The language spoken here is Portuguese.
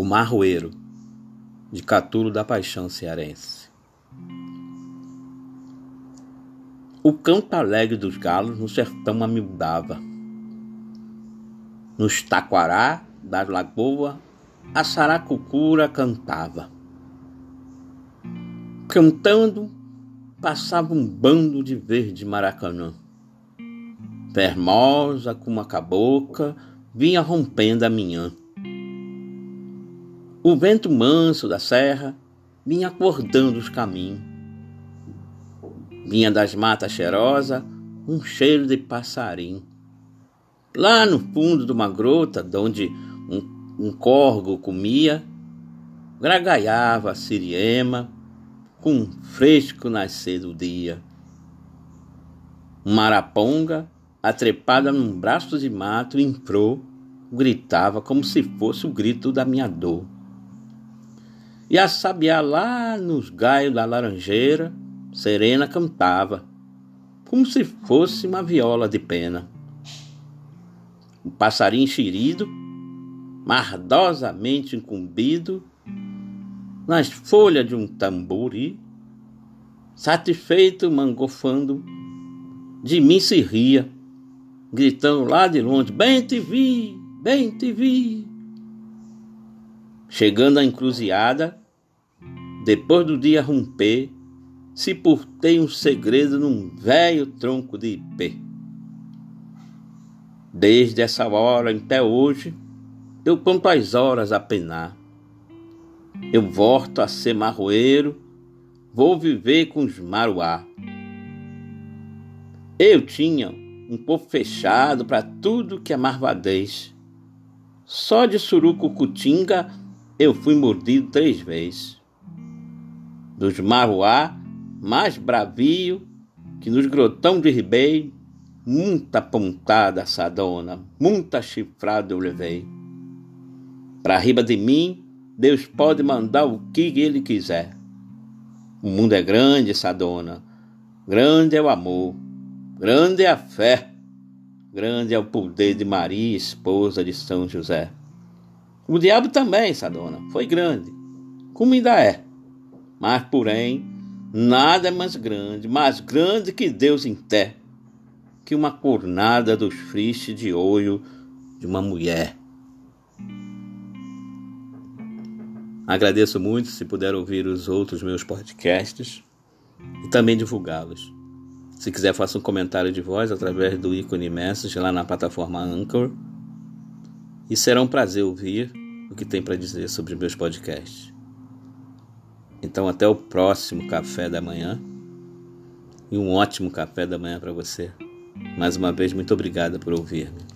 O Marroeiro, de Catulo da Paixão Cearense. O canto alegre dos galos no sertão amildava. Nos taquará da lagoa, a saracucura cantava. Cantando, passava um bando de verde maracanã. Fermosa como uma cabocla, vinha rompendo a minhã. O vento manso da serra vinha acordando os caminhos. Vinha das matas cheirosa um cheiro de passarinho. Lá no fundo de uma grota, onde um, um corgo comia, gragaiava a siriema com um fresco nascer do dia. Uma araponga, atrepada num braço de mato, improu, gritava como se fosse o grito da minha dor. E a sabiá lá nos galhos da laranjeira, serena cantava, como se fosse uma viola de pena. O passarinho enxerido, mardosamente incumbido, nas folhas de um tambori, satisfeito mangofando, de mim se ria, gritando lá de longe: Bem te vi, bem te vi. Chegando à encruzilhada, depois do dia romper, se portei um segredo num velho tronco de ipê. Desde essa hora até hoje, eu conto as horas a penar. Eu volto a ser marroeiro, vou viver com os maruá. Eu tinha um povo fechado para tudo que é marvadez. Só de surucucutinga eu fui mordido três vezes dos Maruá, mais bravio, que nos grotão de Ribeiro, muita pontada assadona, muita chifrada eu levei. Para riba de mim, Deus pode mandar o que Ele quiser. O mundo é grande, Sadona, grande é o amor, grande é a fé, grande é o poder de Maria, esposa de São José. O diabo também, Sadona, foi grande, como ainda é. Mas, porém, nada é mais grande, mais grande que Deus em té, que uma cornada dos fristes de olho de uma mulher. Agradeço muito se puder ouvir os outros meus podcasts e também divulgá-los. Se quiser, faça um comentário de voz através do ícone Message lá na plataforma Anchor. E será um prazer ouvir o que tem para dizer sobre meus podcasts. Então, até o próximo café da manhã. E um ótimo café da manhã para você. Mais uma vez, muito obrigada por ouvir-me.